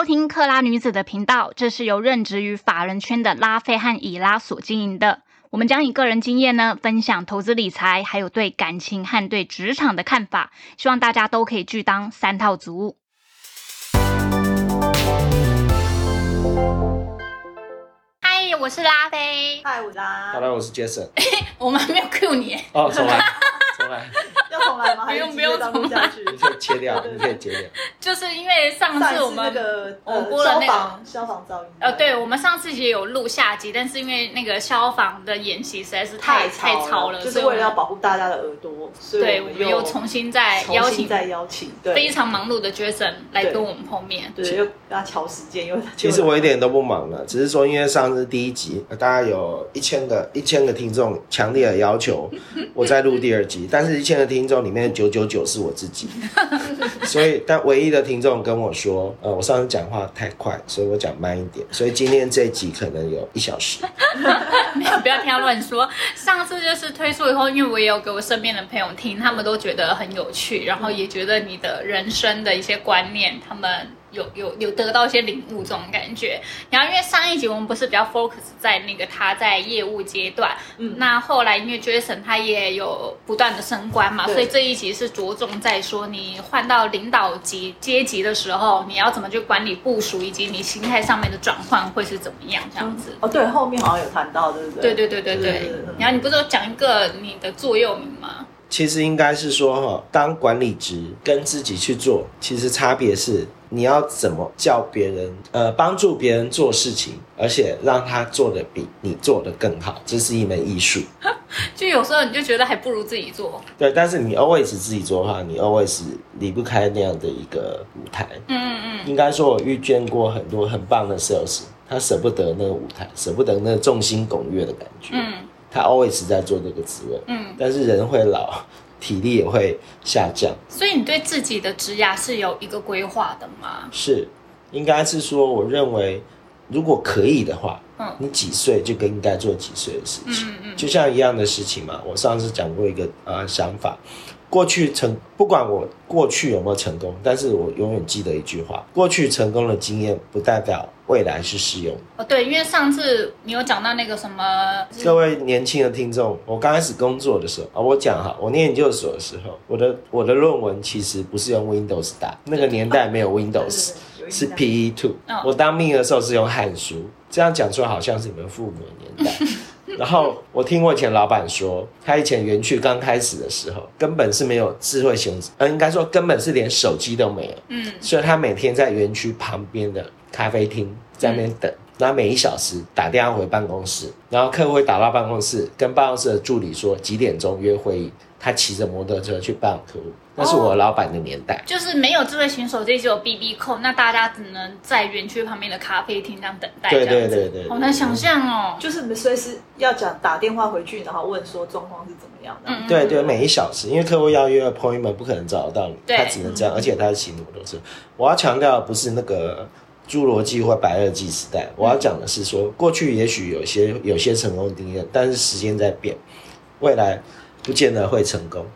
收听克拉女子的频道，这是由任职于法人圈的拉菲和以拉所经营的。我们将以个人经验呢，分享投资理财，还有对感情和对职场的看法，希望大家都可以去当三套族。嗨，我是拉菲。嗨，我拉。Hello，我是 Jason。我们还没有 Q 你，哦，重来，重来，要重来吗？不用还是直接当录下去。你可以切掉，你可以切掉。就是因为上次我们那个我播了那个防消防噪音。呃，对，我们上次也有录下集，但是因为那个消防的演习实在是太太太吵了，就是为了要所以我们保护大家的耳朵，所以对，我们我又重新再邀请再邀请，对，非常忙碌的 Jason 来跟我们碰面。对，又跟他调时间，又其实我一点都不忙了，只是说因为上次第一集呃大概有一千个一千个听众强烈的要求我在录第二集，但是一千个听众里面九九九是我自己，所以但唯一的听众跟我说，呃，我上次讲话太快，所以我讲慢一点，所以今天这集可能有一小时。没有，不要听他乱说。上次就是推出以后，因为我也有给我身边的朋友听，他们都觉得很有趣，然后也觉得你的人生的一些观念，他们有有有得到一些领悟这种感觉。然后因为上一集我们不是比较 focus 在那个他在业务阶段，嗯那后来因为 Jason 他也有不断的升官嘛，所以这一集是着重在说你换到领导级阶级的时候，你要怎么去管理部署，以及你心态上面的转换会是怎么样这样子。哦，对，后面好像有谈到，对不对对？对对对对对对对。然后你不是有讲一个你的座右铭吗？其实应该是说哈，当管理职跟自己去做，其实差别是你要怎么叫别人，呃，帮助别人做事情，而且让他做的比你做的更好，这是一门艺术。就有时候你就觉得还不如自己做。对，但是你 always 自己做的话，你 always 离不开那样的一个舞台。嗯嗯嗯。应该说，我遇见过很多很棒的 sales，他舍不得那个舞台，舍不得那个众星拱月的感觉。嗯他 always 在做这个职位。嗯，但是人会老，体力也会下降。所以你对自己的职涯是有一个规划的吗？是，应该是说，我认为如果可以的话，嗯你几岁就更应该做几岁的事情，嗯嗯就像一样的事情嘛。我上次讲过一个呃想法，过去成不管我过去有没有成功，但是我永远记得一句话：过去成功的经验不代表未来是适用的。哦对，因为上次你有讲到那个什么，各位年轻的听众，我刚开始工作的时候啊，我讲哈，我念研究所的时候，我的我的论文其实不是用 Windows 打，那个年代没有 Windows，是 PE two 嗯。我当兵的时候是用汉书，这样讲出来好像是你们父母的年代。然后我听我以前老板说，他以前园区刚开始的时候，根本是没有智慧型，呃，应该说根本是连手机都没有。嗯所以他每天在园区旁边的咖啡厅在那边等，然后每一小时打电话回办公室，然后客户会打到办公室，跟办公室的助理说几点钟约会议，他骑着摩托车去拜访客户。那是我老板的年代。就是没有智慧型手机，只有 BB 扣，那大家只能在园区旁边的咖啡厅这样等待，对对对对好难想象哦。就是你们随时要讲打电话回去，然后问说状况是怎么样的。嗯对对，每一小时，因为客户要约 appointment，不可能找得到你，他只能这样，而且他是骑摩托车。我要强调的不是那个侏罗纪或白垩纪时代，我要讲的是说，过去也许有些有些成功经验，但是时间在变，未来不见得会成功。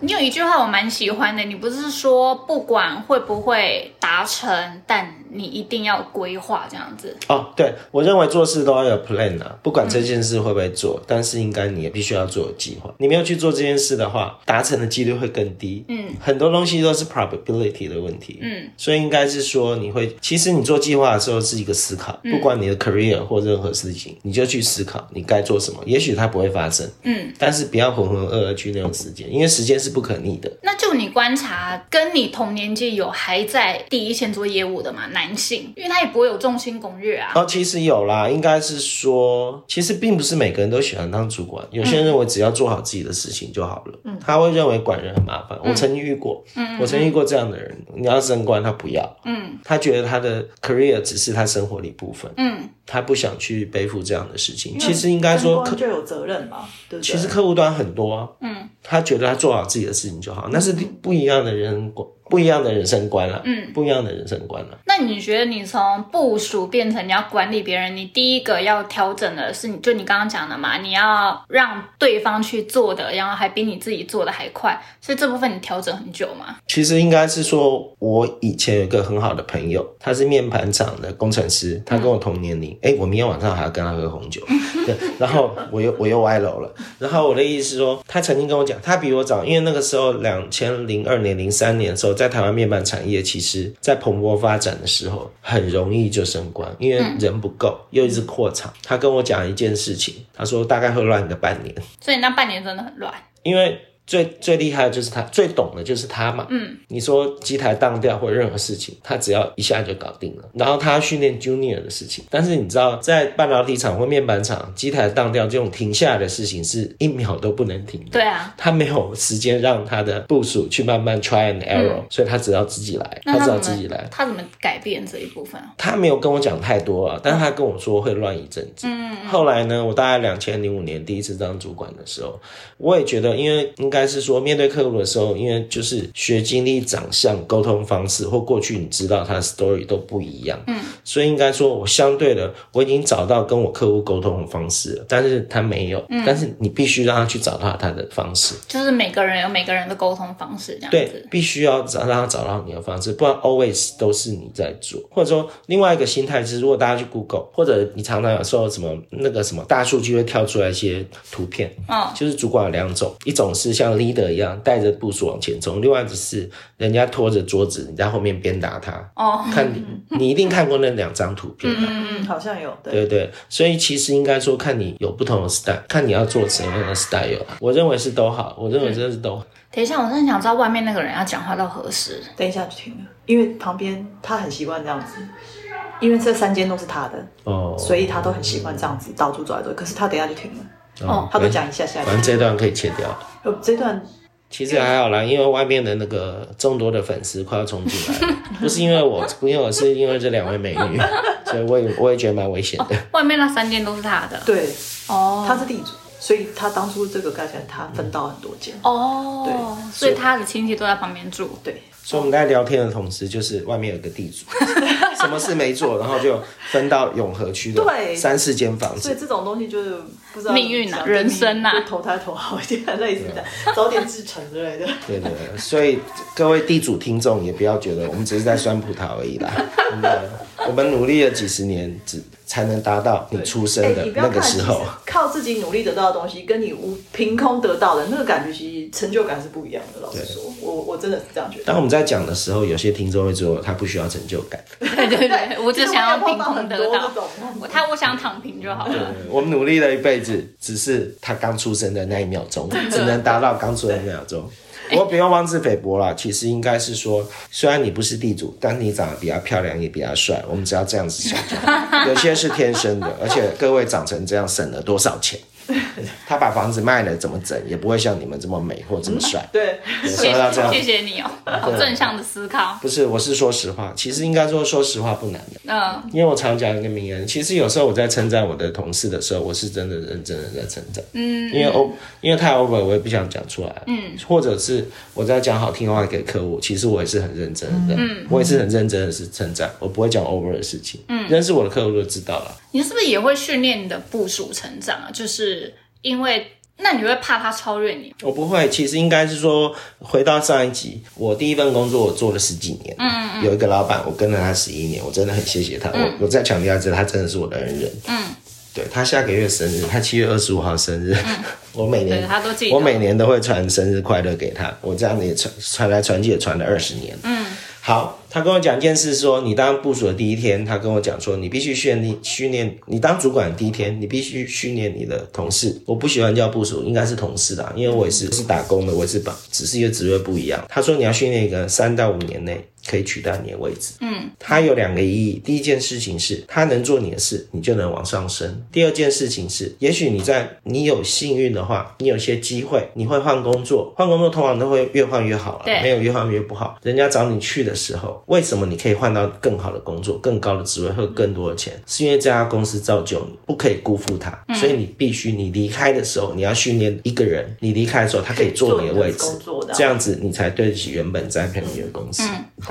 你有一句话我蛮喜欢的，你不是说不管会不会达成，但你一定要规划这样子。哦，对，我认为做事都要有 plan 啊，不管这件事会不会做，但是应该你也必须要做有计划。你没有去做这件事的话，达成的几率会更低。嗯很多东西都是 probability 的问题。嗯所以应该是说，你会其实你做计划的时候是一个思考，不管你的 career 或任何事情，你就去思考你该做什么。也许它不会发生，嗯，但是不要浑浑噩噩去那种时间，因为时间是不可逆的。那就你观察，跟你同年纪有还在第一线做业务的嘛男性，因为他也不会有众星拱月啊。哦，其实有啦，应该是说，其实并不是每个人都喜欢当主管，有些人认为只要做好自己的事情就好了，嗯，他会认为管人很麻烦。我曾经遇过，嗯，我曾经遇过这样的人，你要升官他不要，嗯他觉得他的 career 只是他生活的一部分，嗯，他不想去背负这样的事情。其实应该说客就有责任嘛，对不对？其实客户端很多啊，嗯，他觉得他做好自己的事情就好，那是不一样的人不一样的人生观了，嗯，不一样的人生观了。那你觉得你从部署变成你要管理别人，你第一个要调整的是，你就你刚刚讲的嘛，你要让对方去做的，然后还比你自己做的还快，所以这部分你调整很久吗？其实应该是说，我以前有一个很好的朋友，他是面盘厂的工程师，他跟我同年龄，哎、我明天晚上还要跟他喝红酒，对，然后我又我又歪楼了，然后我的意思是说，他曾经跟我讲，他比我早，因为那个时候两千零二年、零三年的时候，在台湾面板产业其实在蓬勃发展的时候，很容易就升官，因为人不够，又一直扩厂。他跟我讲一件事情，他说大概会乱个半年，所以那半年真的很乱。因为最最厉害的就是他，最懂的就是他嘛。嗯，你说机台当掉或任何事情，他只要一下就搞定了。然后他要训练 junior 的事情，但是你知道，在半导体厂或面板厂，机台当掉这种停下来的事情是一秒都不能停的。对啊，他没有时间让他的部署去慢慢 try and error，、所以他只要自己来，他只那他怎好自己来。他怎么改变这一部分啊？他没有跟我讲太多啊，但是他跟我说会乱一阵子。嗯，后来呢，我大概两千零五年第一次当主管的时候，我也觉得，因为应该是说面对客户的时候，因为就是学经历、长相、沟通方式或过去你知道他的 story 都不一样。嗯，所以应该说我相对的，我已经找到跟我客户沟通的方式了，但是他没有。嗯，但是你必须让他去找到他的方式。就是每个人有每个人的沟通方式，这样对。，必须要找让他找到你的方式，不然 always 都是你在做。或者说，另外一个心态是，如果大家去 Google，或者你常常有时候什么那个什么大数据会跳出来一些图片，嗯，就是主管有两种，一种是像 leader 一样带着部署往前冲，另外一种是人家拖着桌子，你在后面鞭打他。哦，看你，你一定看过那两张图片吧？嗯，好像有，对，对对，所以其实应该说，看你有不同的 style，看你要做什么样的 style 啊。我认为是都好，我认为真的是都好。等一下，我真的想知道外面那个人要讲话到何时。等一下就停了，因为旁边他很习惯这样子，因为这三间都是他的，哦，所以他都很习惯这样子到处走来走去。可是他等一下就停了，哦他都讲一下下。反正这段可以切掉。哦这段其实还好啦，因为外面的那个众多的粉丝快要冲进来了，不是因为我，不因为我是因为这两位美女，所以我也我也觉得蛮危险的。外面那三间都是他的。对，哦，他是地主，所以他当初这个盖起来，他分到很多间。哦，对所以他的亲戚都在旁边住。对，所以我们在聊天的同时，就是外面有个地主，什么事没做，然后就分到永和区的三四间房子。所以这种东西就是不知道命运啊人生啊投胎投好一点，类似的，早点制成之类的。对对对，所以各位地主听众也不要觉得我们只是在酸葡萄而已啦，我们我们努力了几十年，只才能达到你出生哎，的那个时候。靠自己努力得到的东西，跟你无凭空得到的那个感觉，其实成就感是不一样的。老实说，我我真的是这样觉得。当我们在讲的时候，有些听众会说 他不需要成就感。对对对，我只想要凭空得到他我想躺平就好了。我们努力了一辈子，只是他刚出生的那一秒钟，只能达到刚出生的那一秒钟。不过不用妄自菲薄啦，其实应该是说，虽然你不是地主，但是你长得比较漂亮，也比较帅。我们只要这样子想。有些是天生的，而且各位长成这样省了多少钱？他把房子卖了怎么整，也不会像你们这么美或这么帅。对，说到这样谢，谢你哦，好正向的思考。不是，我是说实话。其实应该说，说实话不难的。嗯，因为我常讲一个名言，其实有时候我在称赞我的同事的时候，我是真的认真的在称赞。嗯，因为 o 因为太 over，我也不想讲出来。嗯，或者是我在讲好听话给客户，其实我也是很认真的。嗯，我也是很认真的是称赞，我不会讲 over 的事情。嗯，认识我的客户就知道了。你是不是也会训练你的部署成长啊？就是因为那你会怕他超越你？我不会，其实应该是说，回到上一集，我第一份工作我做了十几年，嗯有一个老板，我跟了他十一年，我真的很谢谢他。我我再强调一次，他真的是我的恩人。嗯，对他下个月生日，他七月二十五号生日，我每年我每年都会传生日快乐给他，我这样子也传传来传去也传了二十年。嗯，好，他跟我讲一件事说你当部署的第一天，他跟我讲说，你必须训练训练，你当主管的第一天，你必须训练你的同事。我不喜欢叫部署，应该是同事啦，因为我也是是打工的，我也是把只是一个职位不一样。他说你要训练一个三到五年内可以取代你的位置。嗯，它有两个意义。第一件事情是，它能做你的事，你就能往上升。第二件事情是，也许你在你有幸运的话，你有些机会，你会换工作，换工作通常都会越换越好了，对没有越换越不好。人家找你去的时候，为什么你可以换到更好的工作、更高的职位或更多的钱？是因为这家公司造就你，不可以辜负它，所以你必须你离开的时候，你要训练一个人，你离开的时候，他可以坐你的位置这样子你才对得起原本栽培你的公司。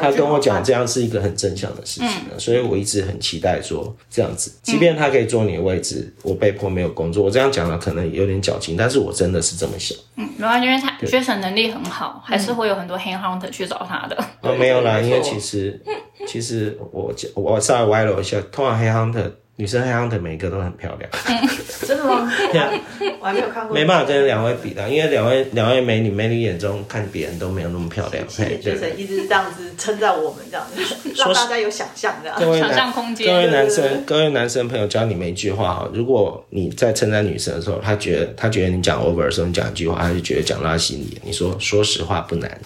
他跟我讲，这样是一个很正向的事情的，所以我一直很期待说这样子，即便他可以坐你的位置，我被迫没有工作，我这样讲了可能有点矫情，但是我真的是这么想。嗯，没关系，因为他 Jason 能力很好，还是会有很多 hand hunter 去找他的。哦，没有啦，因为其实其实我讲我稍微歪了一下，通常黑 hunter 女生黑 hunter 每一个都很漂亮，真的吗？对啊我还没有看过，没办法跟两位比的，因为两位两位美女美女眼中看别人都没有那么漂亮。谢谢嘿对 Jason 一直这样子称赞我们，这样子 让大家有想象这样。想各位男象空间各位男对对对生，各位男生朋友，教你们一句话哈，如果你在称赞女生的时候，她觉得他觉得你讲 over 的时候，你讲一句话，她就觉得讲到他心里。你说说实话不难，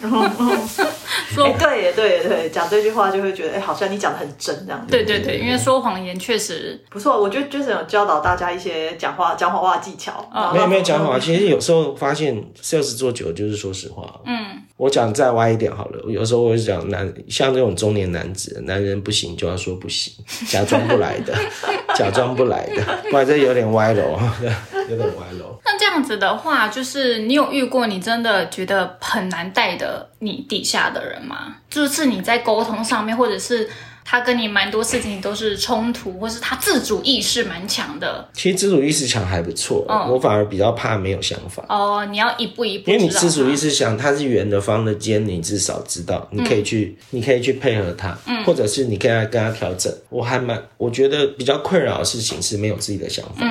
说哎，对耶，对耶，对耶，讲这句话就会觉得，哎，好像你讲的很真这样子。对对对，因为说谎言确实，不错，我觉得 Jason 有教导大家一些讲话讲谎话技巧。啊没有没有讲谎话。其实有时候发现 sales 做久了就是说实话。嗯，我讲再歪一点好了，有时候我会讲男，像这种中年男子，男人不行就要说不行，假装不来的，假装不来的，不然这有点歪楼，有点歪楼。那这样子的话，就是你有遇过你真的觉得很难带的你底下的人吗？就是你在沟通上面，或者是他跟你蛮多事情都是冲突，或是他自主意识蛮强的其实自主意识强还不错，嗯我反而比较怕没有想法。哦，你要一步一步因为你自主意他识想他是圆的、方的、尖，你至少知道，你可以去，你可以去配合它，或者是你可以跟他调整。我还蛮，我觉得比较困扰的事情是没有自己的想法。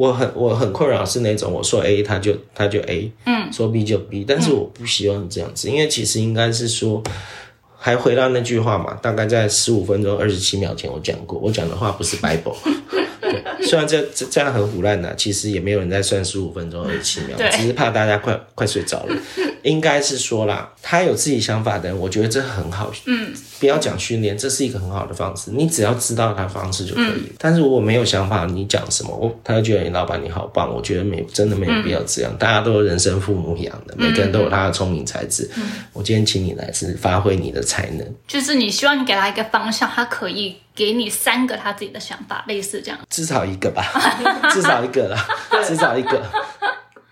我很我很困扰是那种我说 A 他就他就 A，嗯，说 B 就 B，但是我不希望这样子，因为其实应该是说。还回到那句话嘛，大概在十五分钟二十七秒前我讲过，我讲的话不是 Bible。对，虽然这这这样很胡乱的，其实也没有人在算十五分钟二十七秒，对只是怕大家快快睡着了。应该是说啦，他有自己想法的人，我觉得这很好。嗯，不要讲训练，这是一个很好的方式，你只要知道他的方式就可以了。但是如果没有想法，你讲什么，我他就觉得你老板你好棒，我觉得没真的没有必要这样。大家都是人生父母养的，每个人都有他的聪明才智。我今天请你来是发挥你的才能。就是你希望你给他一个方向，他可以给你三个他自己的想法，类似这样。至少一个吧，至少一个了，至少一个。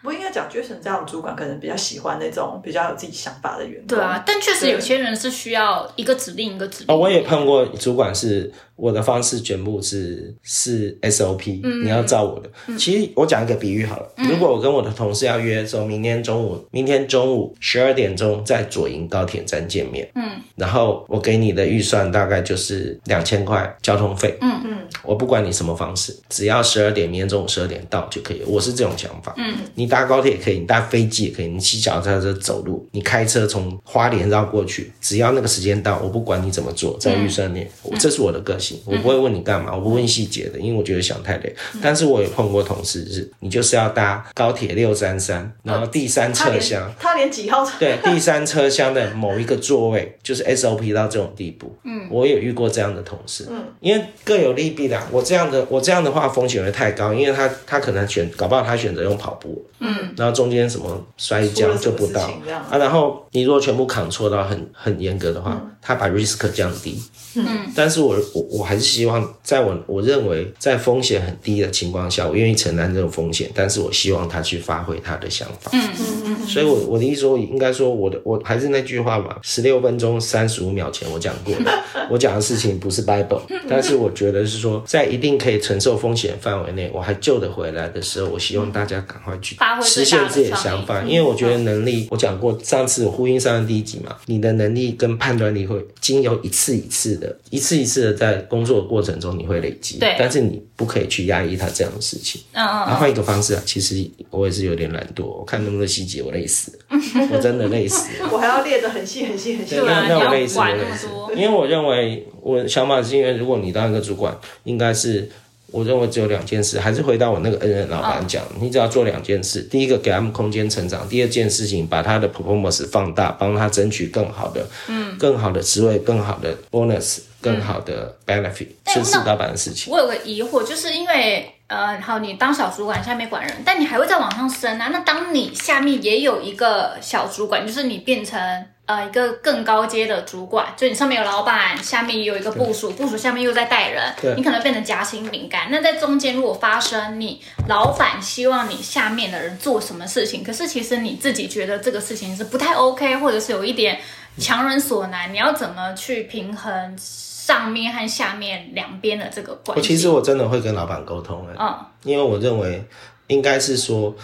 不应该讲 Jason 这样的主管，可能比较喜欢那种比较有自己想法的员工。对啊，但确实有些人是需要一个指令一个指令。哦，我也碰过主管是我的方式全部是是 SOP，、你要照我的。其实我讲一个比喻好了，如果我跟我的同事要约说明天中午，明天中午十二点钟在左营高铁站见面，嗯，然后我给你的预算大概就是两千块交通费，嗯。嗯，我不管你什么方式，只要十二点明天中午十二点到就可以了。我是这种想法，嗯，你搭高铁也可以，你搭飞机也可以，你骑脚踏车走路，你开车从花莲绕过去，只要那个时间到，我不管你怎么做，在预算内，我这是我的个性，我不会问你干嘛，我不问细节的，因为我觉得想太累。但是我也碰过同事是，你就是要搭高铁六三三，然后第三车厢。他连几号车？对，第三车厢的某一个座位，就是 SOP 到这种地步。嗯，我有遇过这样的同事。嗯，因为各有利弊啦。我这样的，我这样的话风险会太高，因为他他可能选，搞不好他选择用跑步。嗯，然后中间什么摔跤就不到啊。然后你如果全部扛错到很很严格的话，他把 risk 降低。嗯，但是我我我还是希望，在我我认为在风险很低的情况下，我愿意承担这种风险，但是我希望他去发挥他的想法。嗯嗯嗯所以我，我的意思说，应该说，我的我还是那句话嘛，十六分钟三十五秒前我讲过的，我讲的事情不是 Bible，但是我觉得是说，在一定可以承受风险范围内，我还救得回来的时候，我希望大家赶快去实现自己的想法，因为我觉得能力，我讲过，上次我呼应上的第一集嘛，你的能力跟判断力会经由一次一次的、一次一次的在工作的过程中你会累积，对但是你不可以去压抑他这样的事情。嗯嗯然后换一个方式啊，其实我也是有点懒惰，我看那么多细节，我累死了，我真的累死了。我还要列的很细很细很细。那你我类似要管那我类似么多。因为我认为我的想法是因为，如果你当一个主管，应该是我认为只有两件事，还是回到我那个恩人老板讲，你只要做两件事，第一个给他们空间成长，第二件事情把他的 performance 放大，帮他争取更好的，嗯，更好的职位，更好的 bonus，更好的 benefit，、是是老板的事情。我有个疑惑，就是因为呃，好，你当小主管下面管人，但你还会再往上升啊。那当你下面也有一个小主管，就是你变成呃一个更高阶的主管，就你上面有老板，下面也有一个部署，部署下面又在带人，你可能变成夹心饼干。那在中间如果发生你老板希望你下面的人做什么事情，可是其实你自己觉得这个事情是不太 OK，或者是有一点强人所难，你要怎么去平衡上面和下面两边的这个关系？我其实我真的会跟老板沟通哎、嗯。因为我认为应该是说，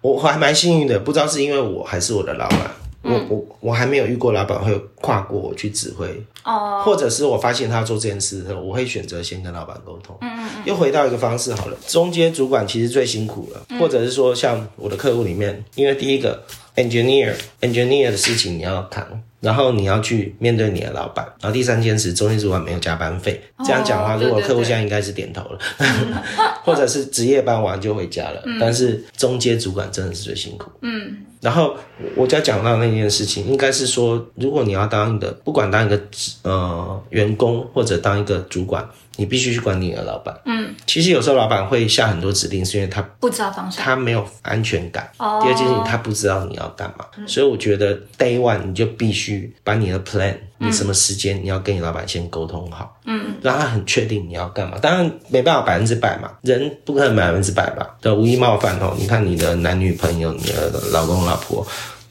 我还蛮幸运的，不知道是因为我还是我的老板，我我我还没有遇过老板会跨过我去指挥，哦，或者是我发现他做这件事的时候，我会选择先跟老板沟通。嗯嗯嗯。又回到一个方式好了，中间主管其实最辛苦了，或者是说像我的客户里面，因为第一个 engineer engineer 的事情你要扛。然后你要去面对你的老板，然后第三件事，中间主管没有加班费。这样讲的话，如果客户现在应该是点头了，或者是值夜班完就回家了。但是中间主管真的是最辛苦。嗯，然后我就要讲到那件事情，应该是说，如果你要当一个，不管当一个呃员工或者当一个主管，你必须去管你的老板。嗯，其实有时候老板会下很多指令，是因为他不知道方向。他没有安全感。哦第二件事情，他不知道你要干嘛，所以我觉得 day one 你就必须把你的 plan，你什么时间你要跟你老板先沟通好，嗯，让他很确定你要干嘛。当然没办法百分之百嘛，人不可能百分之百吧，对，无意冒犯哦。你看你的男女朋友、你的老公老婆。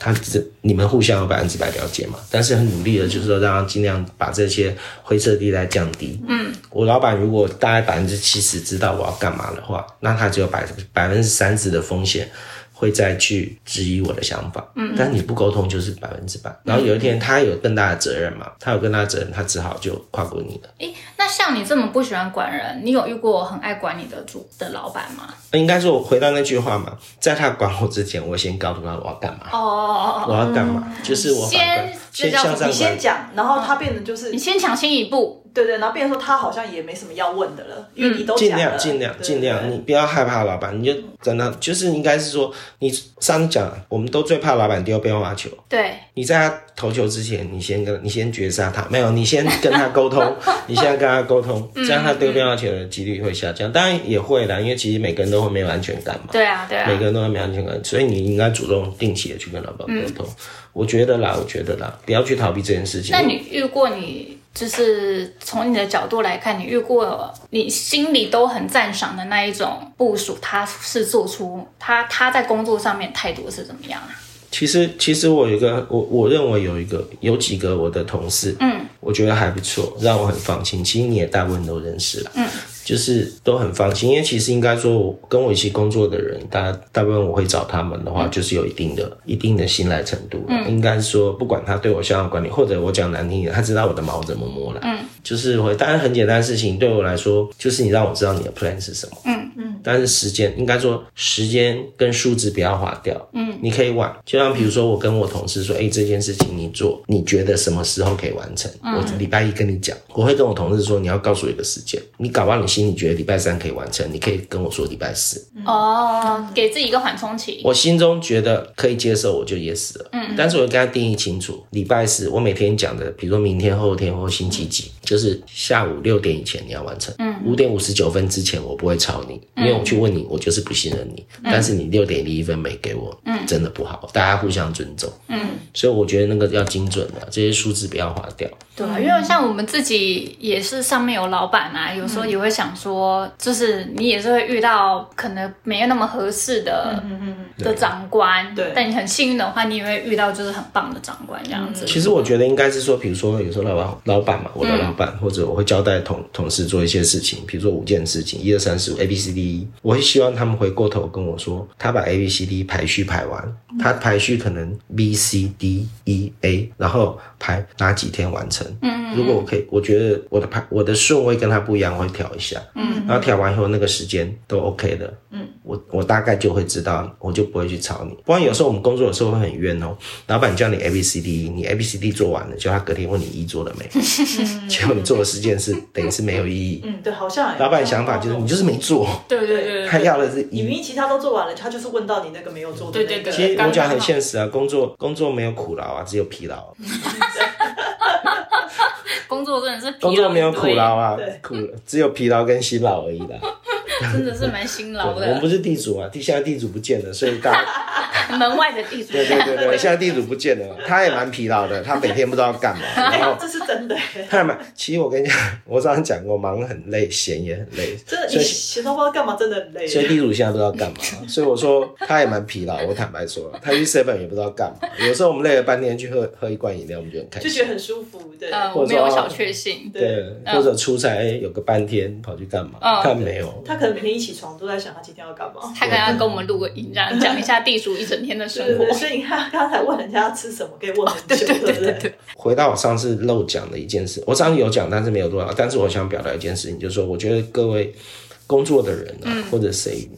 他只你们互相有百分之百了解嘛？但是很努力的，就是说让他尽量把这些灰色地带降低。嗯，我老板如果大概百分之七十知道我要干嘛的话，那他只有百百分之三十的风险会再去质疑我的想法。嗯，但你不沟通就是百分之百。然后有一天他有更大的责任嘛，他有更大的责任，他只好就跨过你了。诶，那像你这么不喜欢管人，你有遇过很爱管你的主的老板吗？应该是，我回到那句话嘛，在他管我之前，我先告诉他我要干嘛，哦哦我要干嘛，就是我先先向上管你先。讲，然后他变得就是你先抢先一步，对对，然后变成说他好像也没什么要问的了，因为你都尽量尽量对尽量，你不要害怕老板，你就真的就是应该是说，你上次讲，我们都最怕老板丢变化球。对，你在他投球之前，你先跟你先绝杀他，没有，你先跟他沟通，你现在跟他沟通，这样他丢变化球的几率会下降。当然也会啦，因为其实每个人都会没有安全感嘛。对啊，对啊每，个人都会没有安全感，所以你应该主动定期的去跟老板沟通。我觉得啦，我觉得啦，不要去逃避这件事情。那你遇过你就是从你的角度来看，你遇过你心里都很赞赏的那一种部署，他是做出他他在工作上面态度是怎么样啊？其实，其实我有一个，我我认为有一个，有几个我的同事，嗯，我觉得还不错，让我很放心。其实你也大部分都认识了，嗯，就是都很放心。因为其实应该说，我跟我一起工作的人，大大部分我会找他们的话，就是有一定的、一定的信赖程度。嗯，应该说，不管他对我相关管理，或者我讲难听一点，他知道我的毛怎么摸了，嗯，就是会。当然很简单的事情，对我来说，就是你让我知道你的 plan 是什么，嗯嗯。但是时间应该说，时间跟数字不要划掉，嗯，你可以晚。就像比如说，我跟我同事说，哎、这件事情你做，你觉得什么时候可以完成？我礼拜一跟你讲，我会跟我同事说，你要告诉我一个时间。你搞不好你心里觉得礼拜三可以完成，你可以跟我说礼拜四。哦，给自己一个缓冲期。我心中觉得可以接受，我就 yes 了。嗯，但是我跟他定义清楚，礼拜四我每天讲的，比如说明天、后天或星期几，就是下午六点以前你要完成。嗯，五点五十九分之前我不会吵你，因为我去问你，我就是不信任你。但是你六点零一分没给我，嗯，真的不好，大家互相尊重。嗯，所以我觉得那个要精准的，这些数字不要划掉。对啊，因为像我们自己也是上面有老板啊，有时候也会想说，就是你也是会遇到可能没有那么合适的、嗯的长官，对但你很幸运的话，你也会遇到就是很棒的长官这样子。其实我觉得应该是说，比如说有时候老板老板嘛，我的老板、或者我会交代同同事做一些事情，比如说五件事情，一二三四五 A B C D E，我会希望他们回过头跟我说，他把 A B C D 排序排完，他排序可能 B C D E A，然后排哪几天完成。嗯如果我可以，我觉得我的排我的顺位跟他不一样，我会调一下。嗯，然后调完以后那个时间都 OK 的。嗯，我我大概就会知道，我就不会去吵你。不然有时候我们工作的时候会很冤哦，老板叫你 A B C D，你 A B C D 做完了，结果他隔天问你一做了没，结果你做的十件事 等于是没有意义。嗯，对，好像老板想法就是你就是没做，对对对他对，要的是一你明明其他都做完了，他就是问到你那个没有做。对对对其实刚我讲很现实啊，工作工作没有苦劳啊，只有疲劳。工作真的是疲劳工作没有苦劳啊，苦只有疲劳跟辛劳而已啦。真的是蛮辛劳的我们不。是地主啊，地现在地主不见了，所以大家 门外的地主，对对对对，现在地主不见了，他也蛮疲劳的，他每天不知道干嘛，然后哎这是真的，他也蛮。其实我跟你讲，我早上讲过，忙很累，闲也很累，真的，你闲到不知道干嘛，真的很累。所以地主现在不知道干嘛，所以我说他也蛮疲劳。我坦白说，他去 seven 也不知道干嘛。有时候我们累了半天去喝喝一罐饮料，我们就很开心。就觉得很舒服，对。呃，或者说我没有小确幸。对，或者出差哎有个半天跑去干嘛？嗯他没有。他可能每天一起床都在想他今天要干嘛。他可能要跟我们录个音，这样讲一下地主一整天的生活对对对，。所以你看刚才问人家要吃什么，可以问很久，对不对？回到我上次漏讲的一件事，我上次有讲，但是没有多少。但是我想表达一件事情，就是说，我觉得各位工作的人啊，嗯或者谁，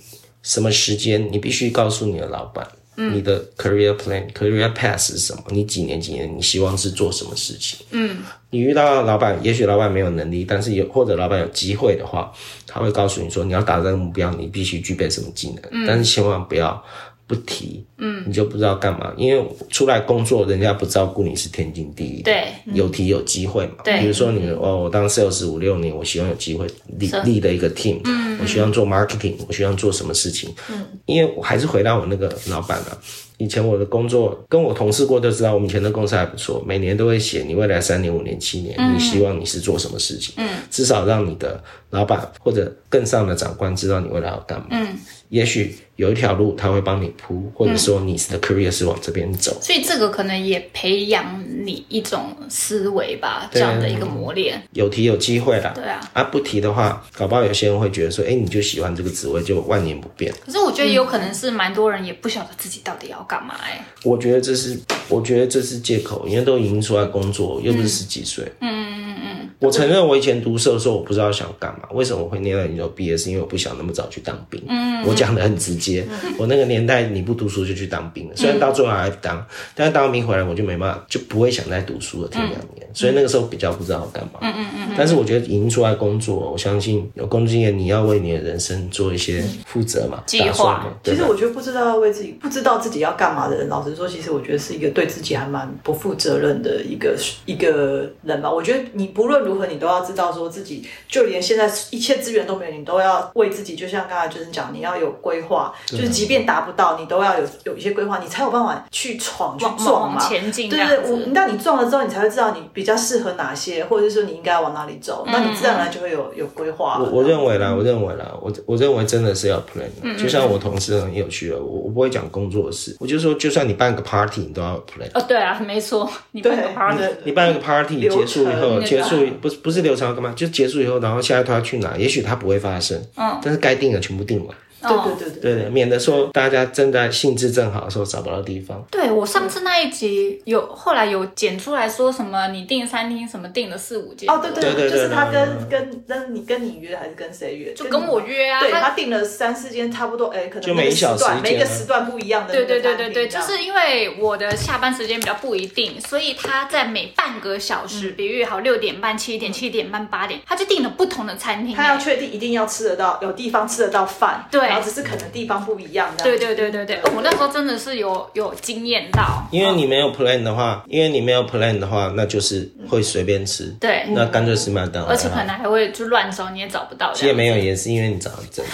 什么时间你必须告诉你的老板，嗯你的 career plan、career path 是什么？你几年几年，你希望是做什么事情？嗯，你遇到老板，也许老板没有能力，但是有或者老板有机会的话，他会告诉你说，你要达到这个目标，你必须具备什么技能，嗯但是千万不要。不提，嗯，你就不知道干嘛，因为出来工作，人家不照顾你是天经地义的。对，有提有机会嘛。对。比如说你哦，我当 sales 五六年，我希望有机会立立的一个 team，嗯，我希望做 marketing，我希望做什么事情，嗯，因为我还是回到我那个老板啊。以前我的工作跟我同事过都知道，我们以前的公司还不错，每年都会写你未来三年、五年、七年，你希望你是做什么事情，嗯，至少让你的老板或者更上的长官知道你未来要干嘛，嗯，也许有一条路他会帮你铺，或者说你的 career 是往这边走，所以这个可能也培养你一种思维吧，这样的一个磨练。有提有机会啦。对啊，啊，不提的话，搞不好有些人会觉得说，哎，你就喜欢这个职位，就万年不变。可是我觉得有可能是蛮多人也不晓得自己到底要干嘛哎、我觉得这是，我觉得这是借口，因为都已经出来工作，又不是十几岁。嗯嗯嗯。我承认，我以前读社的时候，我不知道想干嘛。为什么我会念到研究毕业？是因为我不想那么早去当兵。嗯。我讲的很直接，我那个年代你不读书就去当兵了，虽然到最后还当，但是当兵回来我就没办法，就不会想再读书了，听两年。所以那个时候比较不知道干嘛。嗯嗯嗯。但是我觉得已经出来工作，我相信有工作经验，你要为你的人生做一些负责嘛，计划打算嘛对其实我觉得不知道要为自己不知道自己要干嘛的人，老实说，其实我觉得是一个对自己还蛮不负责任的一个一个人吧。我觉得你不论如何，你都要知道说自己，就连现在一切资源都没有，你都要为自己，就像刚才就是讲，你要有规划，就是即便达不到，你都要有有一些规划，你才有办法去闯去往撞嘛。前进这对对，我那你撞了之后，你才会知道你比较适合哪些，或者是说你应该往哪里走，那你自然而然就会有有规划。我我认为啦，我认为啦，我我认为真的是要 plan 嗯。就像我同事很有趣的，我我不会讲工作的事，我就说，就算你办个 party，你都要 plan。哦，对啊，没错，你办个 party，对你办一个 party 结束以后，结束不是不是流程要干嘛？就结束以后，然后下一套要去哪？也许它不会发生，嗯，但是该定的全部定完，对对对对对对，免得说大家正在兴致正好的时候找不到地方。对我上次那一集有后来有剪出来说什么，你订餐厅什么订了四五间哦，对对对就是他跟跟跟那你跟你约还是跟谁约？就跟我约啊，对他他订了三四间，差不多，哎，可能就每一小时每个时段一个时段不一样的对。对对对对，就是因为我的下班时间比较不一定，所以他在每半个小时，比喻好六点半、七点、七点半、八点，他就订了不同的餐厅。他要确定一定要吃得到，有地方吃得到饭，对然后只是可能地方不一样，对对对对对，我那时候真的是有有惊艳到，因为你没有 plan 的话，因为你没有 plan 的话，那就是会随便吃，对，那干脆吃麦当劳。而且可能还会就乱找你也找不到。其实没有，也是因为你长得正，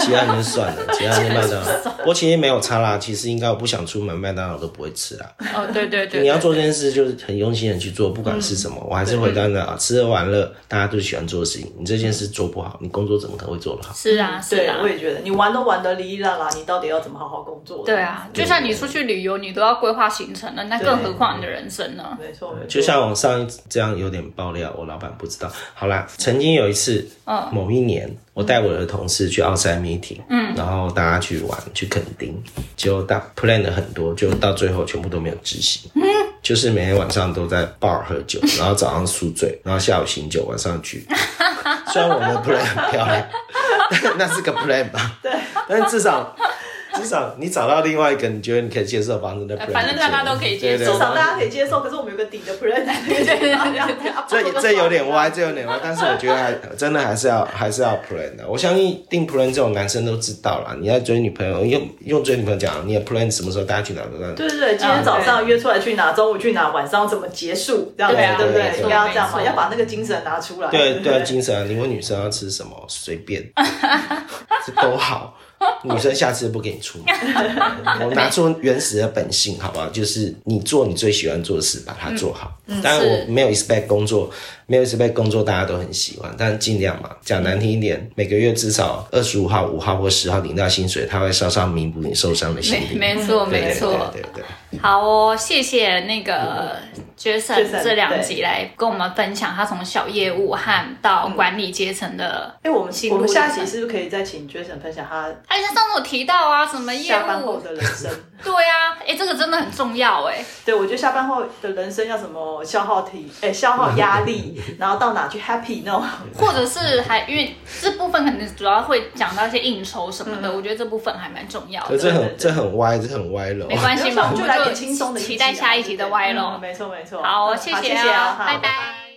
其他人就算了，其他人就麦当劳。我其实没有差啦，其实应该我不想出门，麦当劳都不会吃啦。哦，对对对，你要做这件事，就是很用心的去做，不管是什么，我还是回到那啊，吃喝玩乐，大家都喜欢做的事情。你这件事做不好，你工作怎么可能会做得好？是啊是，啊我，也觉得你完玩都玩得哩哩啦啦，你到底要怎么好好工作？对啊，就像你出去旅游，你都要规划行程了，那更何况你的人生呢？没错，就像我上一次这样有点爆料，我老板不知道。好啦，曾经有一次，嗯某一年，我带我的同事去奥赛 meeting，嗯，然后大家去玩，去垦丁，结果大 plan 了很多，就到最后全部都没有执行。嗯，就是每天晚上都在 bar 喝酒，然后早上宿醉，然后下午醒酒，晚上去。虽然我们的 plan 很漂亮，但 那是个 plan 吧？对，但至少。至少你找到另外一个你觉得你可以接受的方式，那 plan 反正大家都可以接受至少大家可以接受。可是我们有个底的 plan 这这 有点歪，这有点歪，但是我觉得还真的还是要还是要 plan 的。我相信定 plan 这种男生都知道啦。你要追女朋友，用用追女朋友讲，你的 plan 什么时候大家去哪个？对对对，今天早上约出来去哪，中午去哪，晚上怎么结束，这样子对不对应该要这样嘛，要把那个精神拿出来。不对对，精神啊！你问女生要吃什么，随便，这都好。女生下次不给你出门，我拿出原始的本性，好不好？就是你做你最喜欢做的事，把它做好。当然是我没有 expect 工作，没有 expect 工作大家都很喜欢，但尽量嘛。讲难听一点，每个月至少二十五号、五号或十号领到薪水，它会稍稍弥补你受伤的心没灵。没错对没错，对对对对。好哦，谢谢那个 Jason 这两集来跟我们分享他从小业务和到管理阶层的。哎，我们我们下集是不是可以再请 Jason 分享他哎，他上次有提到啊，什么业下班后务？的人生？对啊，哎，这个真的很重要哎。对，我觉得下班后的人生要什么消耗体，哎，消耗压力，然后到哪去 happy 那种。或者是还因为这部分可能主要会讲到一些应酬什么的，我觉得这部分还蛮重要的。可是这很这很歪，这很歪了。没关系嘛，我们就来 点轻松的期待下一集的歪嗯喽。没错没错。好，嗯谢谢谢谢啊，拜拜。